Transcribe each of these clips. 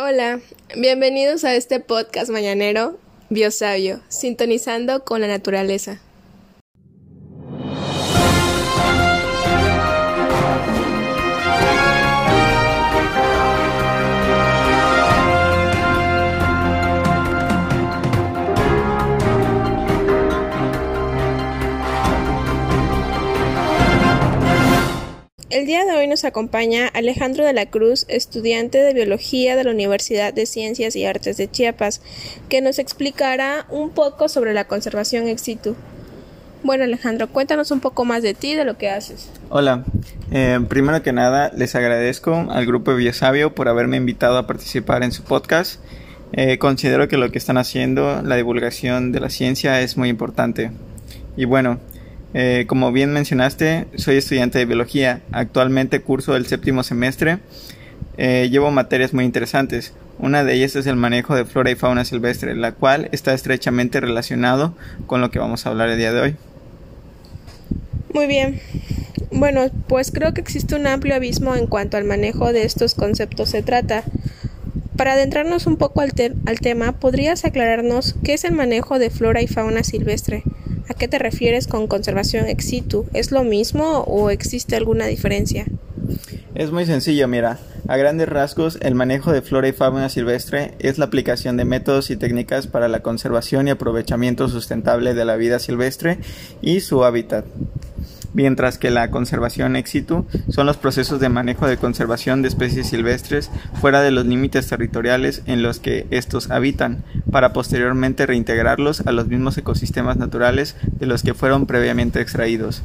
Hola, bienvenidos a este podcast mañanero Biosabio, sintonizando con la naturaleza. Día de hoy nos acompaña Alejandro de la Cruz, estudiante de Biología de la Universidad de Ciencias y Artes de Chiapas, que nos explicará un poco sobre la conservación ex situ. Bueno Alejandro, cuéntanos un poco más de ti, de lo que haces. Hola, eh, primero que nada les agradezco al grupo Biosabio por haberme invitado a participar en su podcast. Eh, considero que lo que están haciendo, la divulgación de la ciencia, es muy importante. Y bueno, eh, como bien mencionaste, soy estudiante de biología. Actualmente curso el séptimo semestre. Eh, llevo materias muy interesantes. Una de ellas es el manejo de flora y fauna silvestre, la cual está estrechamente relacionado con lo que vamos a hablar el día de hoy. Muy bien. Bueno, pues creo que existe un amplio abismo en cuanto al manejo de estos conceptos se trata. Para adentrarnos un poco al, al tema, ¿podrías aclararnos qué es el manejo de flora y fauna silvestre? ¿A qué te refieres con conservación ex situ? ¿Es lo mismo o existe alguna diferencia? Es muy sencillo, mira. A grandes rasgos, el manejo de flora y fauna silvestre es la aplicación de métodos y técnicas para la conservación y aprovechamiento sustentable de la vida silvestre y su hábitat mientras que la conservación ex situ son los procesos de manejo de conservación de especies silvestres fuera de los límites territoriales en los que estos habitan, para posteriormente reintegrarlos a los mismos ecosistemas naturales de los que fueron previamente extraídos.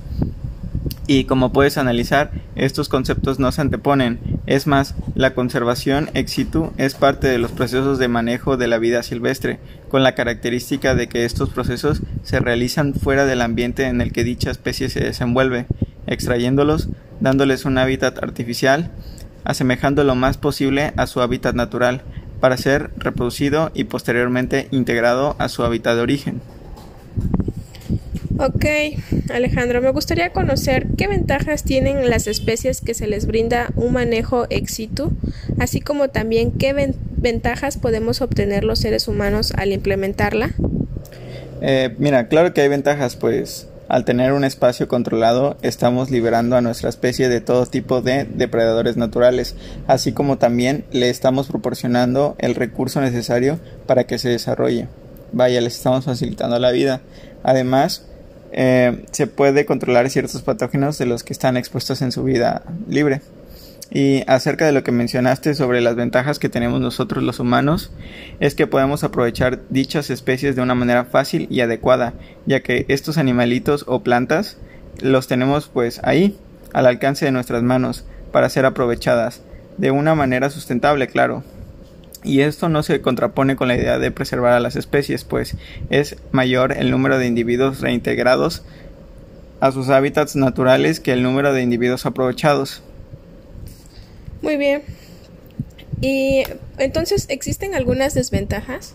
Y como puedes analizar, estos conceptos no se anteponen. Es más, la conservación ex situ es parte de los procesos de manejo de la vida silvestre, con la característica de que estos procesos se realizan fuera del ambiente en el que dicha especie se desenvuelve, extrayéndolos, dándoles un hábitat artificial, asemejando lo más posible a su hábitat natural, para ser reproducido y posteriormente integrado a su hábitat de origen. Ok, Alejandro, me gustaría conocer qué ventajas tienen las especies que se les brinda un manejo ex situ, así como también qué ventajas podemos obtener los seres humanos al implementarla. Eh, mira, claro que hay ventajas, pues al tener un espacio controlado estamos liberando a nuestra especie de todo tipo de depredadores naturales, así como también le estamos proporcionando el recurso necesario para que se desarrolle. Vaya, les estamos facilitando la vida. Además, eh, se puede controlar ciertos patógenos de los que están expuestos en su vida libre. Y acerca de lo que mencionaste sobre las ventajas que tenemos nosotros los humanos, es que podemos aprovechar dichas especies de una manera fácil y adecuada, ya que estos animalitos o plantas los tenemos pues ahí, al alcance de nuestras manos, para ser aprovechadas, de una manera sustentable, claro. Y esto no se contrapone con la idea de preservar a las especies, pues es mayor el número de individuos reintegrados a sus hábitats naturales que el número de individuos aprovechados. Muy bien. ¿Y entonces existen algunas desventajas?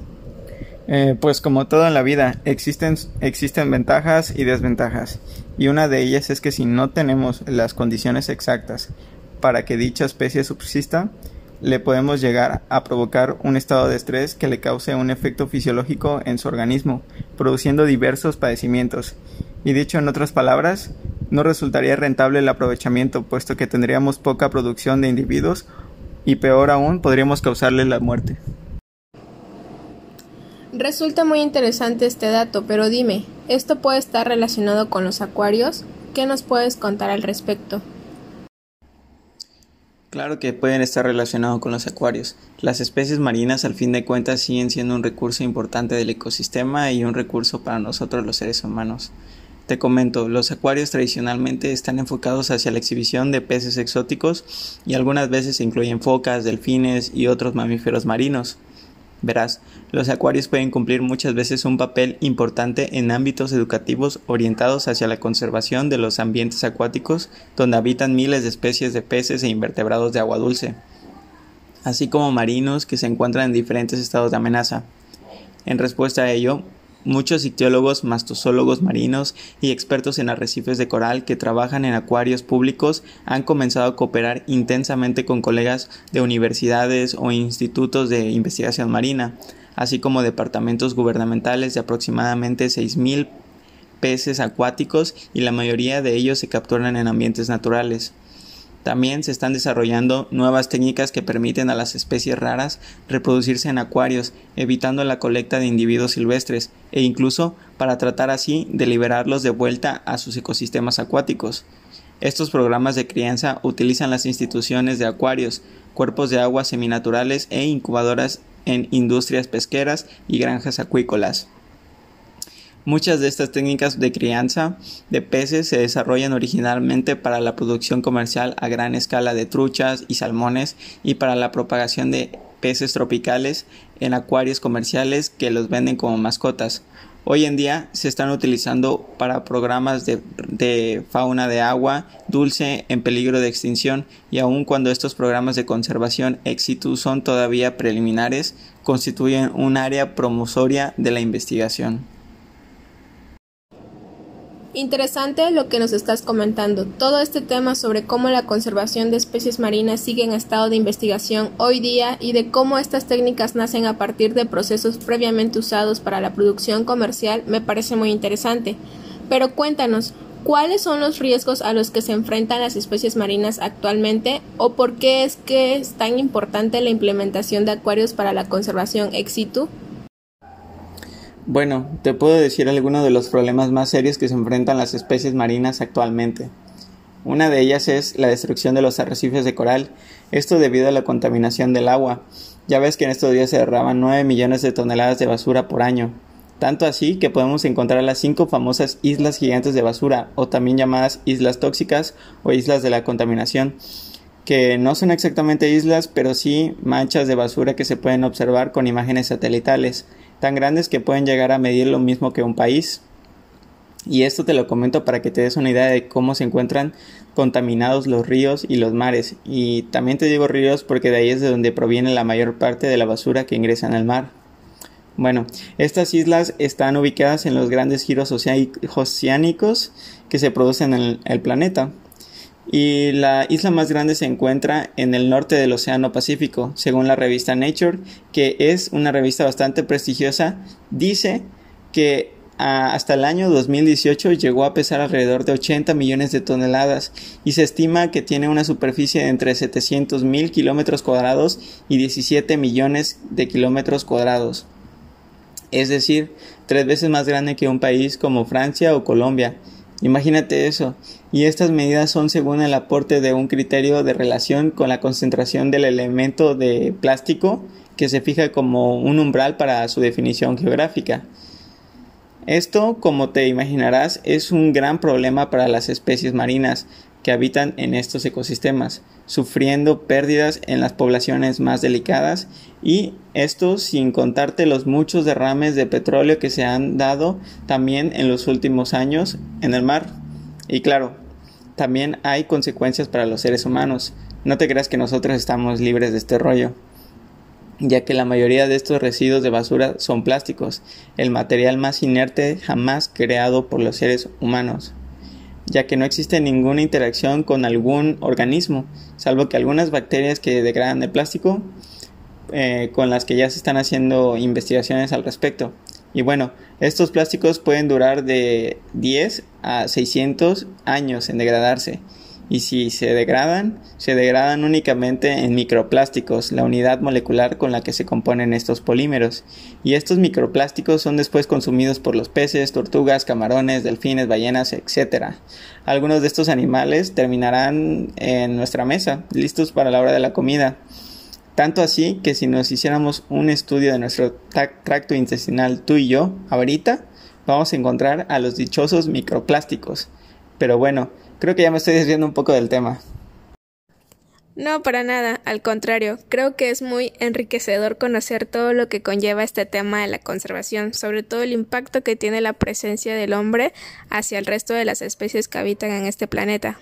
Eh, pues como todo en la vida, existen, existen ventajas y desventajas. Y una de ellas es que si no tenemos las condiciones exactas para que dicha especie subsista, le podemos llegar a provocar un estado de estrés que le cause un efecto fisiológico en su organismo, produciendo diversos padecimientos. Y dicho en otras palabras, no resultaría rentable el aprovechamiento, puesto que tendríamos poca producción de individuos y peor aún podríamos causarle la muerte. Resulta muy interesante este dato, pero dime, ¿esto puede estar relacionado con los acuarios? ¿Qué nos puedes contar al respecto? Claro que pueden estar relacionados con los acuarios. Las especies marinas al fin de cuentas siguen siendo un recurso importante del ecosistema y un recurso para nosotros los seres humanos. Te comento, los acuarios tradicionalmente están enfocados hacia la exhibición de peces exóticos y algunas veces incluyen focas, delfines y otros mamíferos marinos. Verás, los acuarios pueden cumplir muchas veces un papel importante en ámbitos educativos orientados hacia la conservación de los ambientes acuáticos donde habitan miles de especies de peces e invertebrados de agua dulce, así como marinos que se encuentran en diferentes estados de amenaza. En respuesta a ello, muchos ictiólogos, mastozólogos marinos y expertos en arrecifes de coral que trabajan en acuarios públicos han comenzado a cooperar intensamente con colegas de universidades o institutos de investigación marina, así como departamentos gubernamentales de aproximadamente 6.000 peces acuáticos y la mayoría de ellos se capturan en ambientes naturales. También se están desarrollando nuevas técnicas que permiten a las especies raras reproducirse en acuarios, evitando la colecta de individuos silvestres e incluso para tratar así de liberarlos de vuelta a sus ecosistemas acuáticos. Estos programas de crianza utilizan las instituciones de acuarios, cuerpos de agua seminaturales e incubadoras en industrias pesqueras y granjas acuícolas. Muchas de estas técnicas de crianza de peces se desarrollan originalmente para la producción comercial a gran escala de truchas y salmones y para la propagación de peces tropicales en acuarios comerciales que los venden como mascotas. Hoy en día se están utilizando para programas de, fauna de agua dulce en peligro de extinción y aun cuando estos programas de conservación éxito son todavía preliminares, constituyen un área promosoria de la investigación. Interesante lo que nos estás comentando. Todo este tema sobre cómo la conservación de especies marinas sigue en estado de investigación hoy día y de cómo estas técnicas nacen a partir de procesos previamente usados para la producción comercial me parece muy interesante. Pero cuéntanos, ¿cuáles son los riesgos a los que se enfrentan las especies marinas actualmente o por qué es que es tan importante la implementación de acuarios para la conservación ex situ? Bueno, te puedo decir algunos de los problemas más serios que se enfrentan las especies marinas actualmente. Una de ellas es la destrucción de los arrecifes de coral, esto debido a la contaminación del agua. Ya ves que en estos días se derraman 9 millones de toneladas de basura por año. Tanto así que podemos encontrar las cinco famosas islas gigantes de basura, o también llamadas islas tóxicas o islas de la contaminación, que no son exactamente islas, pero sí manchas de basura que se pueden observar con imágenes satelitales tan grandes que pueden llegar a medir lo mismo que un país. Y esto te lo comento para que te des una idea de cómo se encuentran contaminados los ríos y los mares. Y también te digo ríos porque de ahí es de donde proviene la mayor parte de la basura que ingresa en el mar. Bueno, estas islas están ubicadas en los grandes giros oceánicos que se producen en el planeta y la isla más grande se encuentra en el norte del Océano Pacífico, según la revista Nature, que es una revista bastante prestigiosa, dice que ah, hasta el año 2018 llegó a pesar alrededor de 80 millones de toneladas y se estima que tiene una superficie de entre 700 mil kilómetros cuadrados y 17 millones de kilómetros cuadrados. Es decir, tres veces más grande que un país como Francia o Colombia Imagínate eso. Y estas medidas son según el aporte de un criterio de relación con la concentración del elemento de plástico que se fija como un umbral para su definición geográfica. Esto, como te imaginarás, es un gran problema para las especies marinas que habitan en estos ecosistemas, sufriendo pérdidas en las poblaciones más delicadas y esto sin contarte los muchos derrames de petróleo que se han dado también en los últimos años en el mar. Y claro, también hay consecuencias para los seres humanos. No te creas que nosotros estamos libres de este rollo ya que la mayoría de estos residuos de basura son plásticos, el material más inerte jamás creado por los seres humanos ya que no existe ninguna interacción con algún organismo, salvo que algunas bacterias que degradan el plástico, eh, con las que ya se están haciendo investigaciones al respecto. Y bueno, estos plásticos pueden durar de 10 a 600 años en degradarse y si se degradan, se degradan únicamente en microplásticos, la unidad molecular con la que se componen estos polímeros, y estos microplásticos son después consumidos por los peces, tortugas, camarones, delfines, ballenas, etc. Algunos de estos animales terminarán en nuestra mesa, listos para la hora de la comida. Tanto así que si nos hiciéramos un estudio de nuestro tracto intestinal tú y yo, ahorita, vamos a encontrar a los dichosos microplásticos. Pero bueno, Creo que ya me estoy desviando un poco del tema. No, para nada, al contrario, creo que es muy enriquecedor conocer todo lo que conlleva este tema de la conservación, sobre todo el impacto que tiene la presencia del hombre hacia el resto de las especies que habitan en este planeta.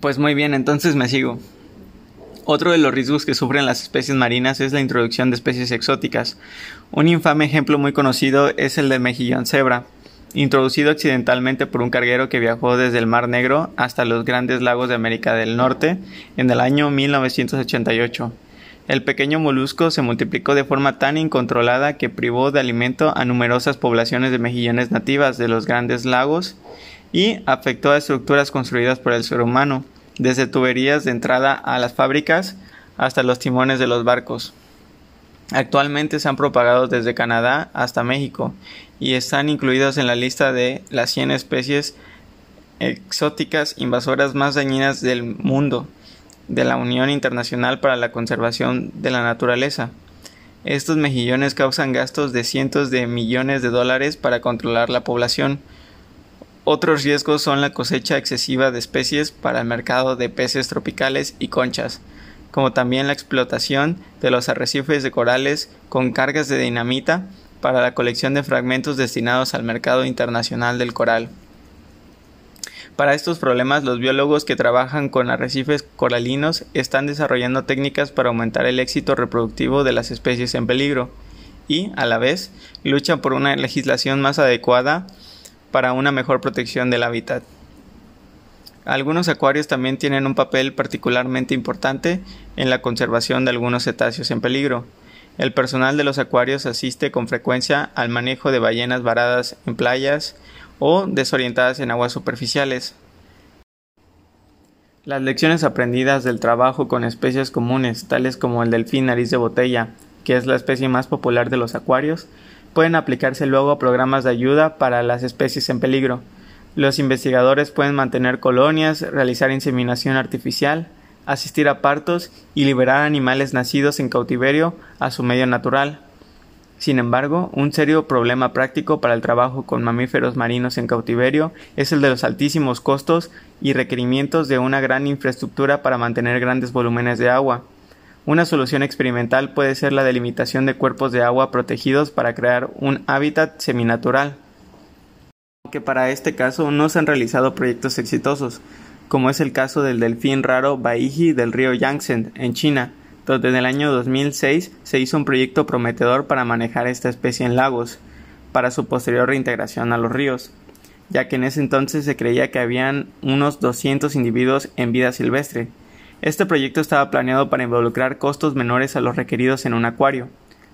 Pues muy bien, entonces me sigo. Otro de los riesgos que sufren las especies marinas es la introducción de especies exóticas. Un infame ejemplo muy conocido es el del mejillón cebra, introducido accidentalmente por un carguero que viajó desde el Mar Negro hasta los grandes lagos de América del Norte en el año 1988. El pequeño molusco se multiplicó de forma tan incontrolada que privó de alimento a numerosas poblaciones de mejillones nativas de los grandes lagos y afectó a estructuras construidas por el ser humano desde tuberías de entrada a las fábricas hasta los timones de los barcos. Actualmente se han propagado desde Canadá hasta México y están incluidos en la lista de las 100 especies exóticas invasoras más dañinas del mundo de la Unión Internacional para la Conservación de la Naturaleza. Estos mejillones causan gastos de cientos de millones de dólares para controlar la población, otros riesgos son la cosecha excesiva de especies para el mercado de peces tropicales y conchas, como también la explotación de los arrecifes de corales con cargas de dinamita para la colección de fragmentos destinados al mercado internacional del coral. Para estos problemas, los biólogos que trabajan con arrecifes coralinos están desarrollando técnicas para aumentar el éxito reproductivo de las especies en peligro y, a la vez, luchan por una legislación más adecuada para una mejor protección del hábitat. Algunos acuarios también tienen un papel particularmente importante en la conservación de algunos cetáceos en peligro. El personal de los acuarios asiste con frecuencia al manejo de ballenas varadas en playas o desorientadas en aguas superficiales. Las lecciones aprendidas del trabajo con especies comunes, tales como el delfín nariz de botella, que es la especie más popular de los acuarios, pueden aplicarse luego a programas de ayuda para las especies en peligro. Los investigadores pueden mantener colonias, realizar inseminación artificial, asistir a partos y liberar animales nacidos en cautiverio a su medio natural. Sin embargo, un serio problema práctico para el trabajo con mamíferos marinos en cautiverio es el de los altísimos costos y requerimientos de una gran infraestructura para mantener grandes volúmenes de agua. Una solución experimental puede ser la delimitación de cuerpos de agua protegidos para crear un hábitat seminatural. Aunque para este caso no se han realizado proyectos exitosos, como es el caso del delfín raro Baiji del río Yangtze en China, donde en el año 2006 se hizo un proyecto prometedor para manejar esta especie en lagos, para su posterior reintegración a los ríos, ya que en ese entonces se creía que habían unos 200 individuos en vida silvestre, este proyecto estaba planeado para involucrar costos menores a los requeridos en un acuario,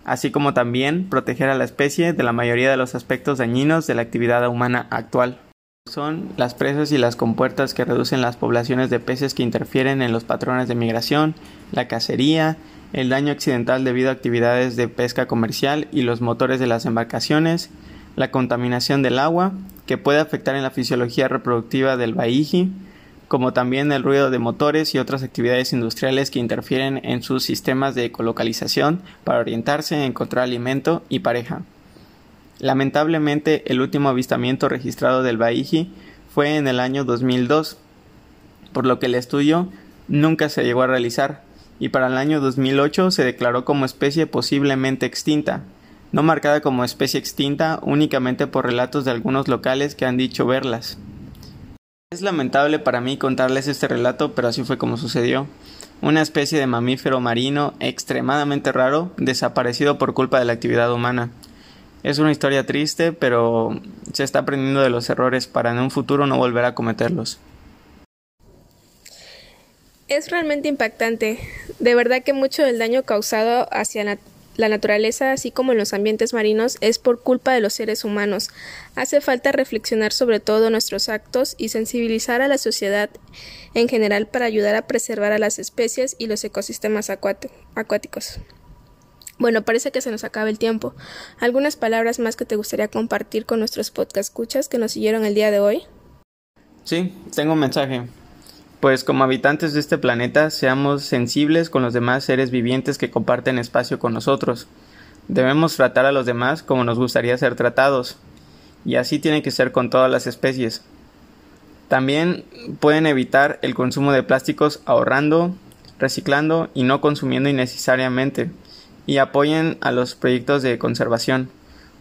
así como también proteger a la especie de la mayoría de los aspectos dañinos de la actividad humana actual. Son las presas y las compuertas que reducen las poblaciones de peces que interfieren en los patrones de migración, la cacería, el daño accidental debido a actividades de pesca comercial y los motores de las embarcaciones, la contaminación del agua, que puede afectar en la fisiología reproductiva del baiji, como también el ruido de motores y otras actividades industriales que interfieren en sus sistemas de ecolocalización para orientarse, encontrar alimento y pareja. Lamentablemente, el último avistamiento registrado del Baiji fue en el año 2002, por lo que el estudio nunca se llegó a realizar, y para el año 2008 se declaró como especie posiblemente extinta, no marcada como especie extinta únicamente por relatos de algunos locales que han dicho verlas. Es lamentable para mí contarles este relato, pero así fue como sucedió. Una especie de mamífero marino extremadamente raro, desaparecido por culpa de la actividad humana. Es una historia triste, pero se está aprendiendo de los errores para en un futuro no volver a cometerlos. Es realmente impactante. De verdad que mucho del daño causado hacia la la naturaleza, así como en los ambientes marinos, es por culpa de los seres humanos. Hace falta reflexionar sobre todo nuestros actos y sensibilizar a la sociedad en general para ayudar a preservar a las especies y los ecosistemas acuáticos. Bueno, parece que se nos acaba el tiempo. ¿Algunas palabras más que te gustaría compartir con nuestros podcast escuchas que nos siguieron el día de hoy? Sí, tengo un mensaje pues como habitantes de este planeta seamos sensibles con los demás seres vivientes que comparten espacio con nosotros. Debemos tratar a los demás como nos gustaría ser tratados, y así tiene que ser con todas las especies. También pueden evitar el consumo de plásticos ahorrando, reciclando y no consumiendo innecesariamente, y apoyen a los proyectos de conservación.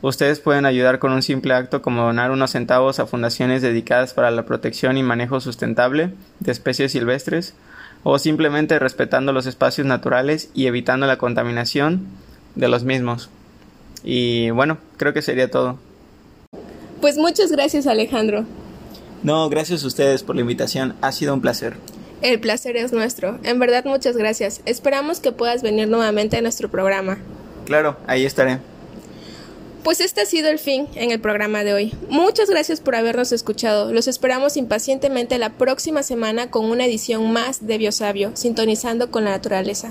Ustedes pueden ayudar con un simple acto como donar unos centavos a fundaciones dedicadas para la protección y manejo sustentable de especies silvestres, o simplemente respetando los espacios naturales y evitando la contaminación de los mismos. Y bueno, creo que sería todo. Pues muchas gracias Alejandro. No, gracias a ustedes por la invitación, ha sido un placer. El placer es nuestro, en verdad muchas gracias. Esperamos que puedas venir nuevamente a nuestro programa. Claro, ahí estaré. Pues este ha sido el fin en el programa de hoy. Muchas gracias por habernos escuchado. Los esperamos impacientemente la próxima semana con una edición más de Biosabio, sintonizando con la naturaleza.